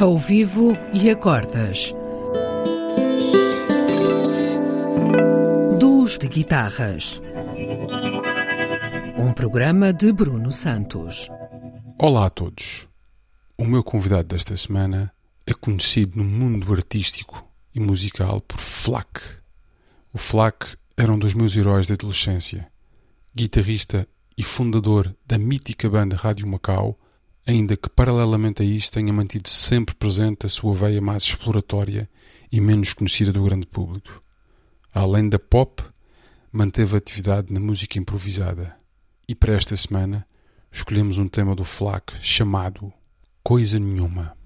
Ao vivo e acordas. Duos de guitarras. Um programa de Bruno Santos. Olá a todos. O meu convidado desta semana é conhecido no mundo artístico e musical por Flack. O Flack era um dos meus heróis da adolescência. Guitarrista e fundador da mítica banda Rádio Macau, ainda que paralelamente a isto tenha mantido sempre presente a sua veia mais exploratória e menos conhecida do grande público. Além da pop, manteve atividade na música improvisada. E para esta semana escolhemos um tema do Flack chamado Coisa Nenhuma.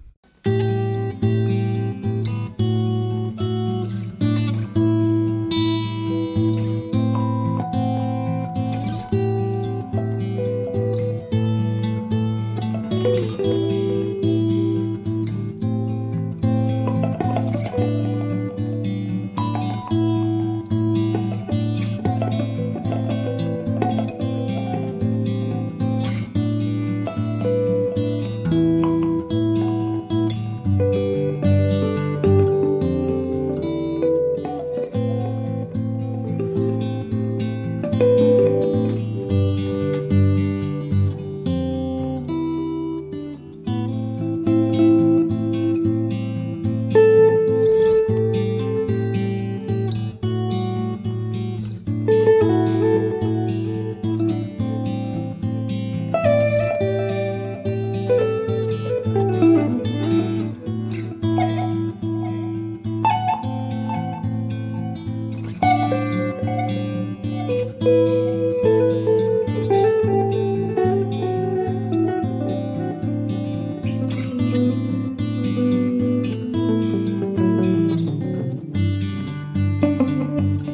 Música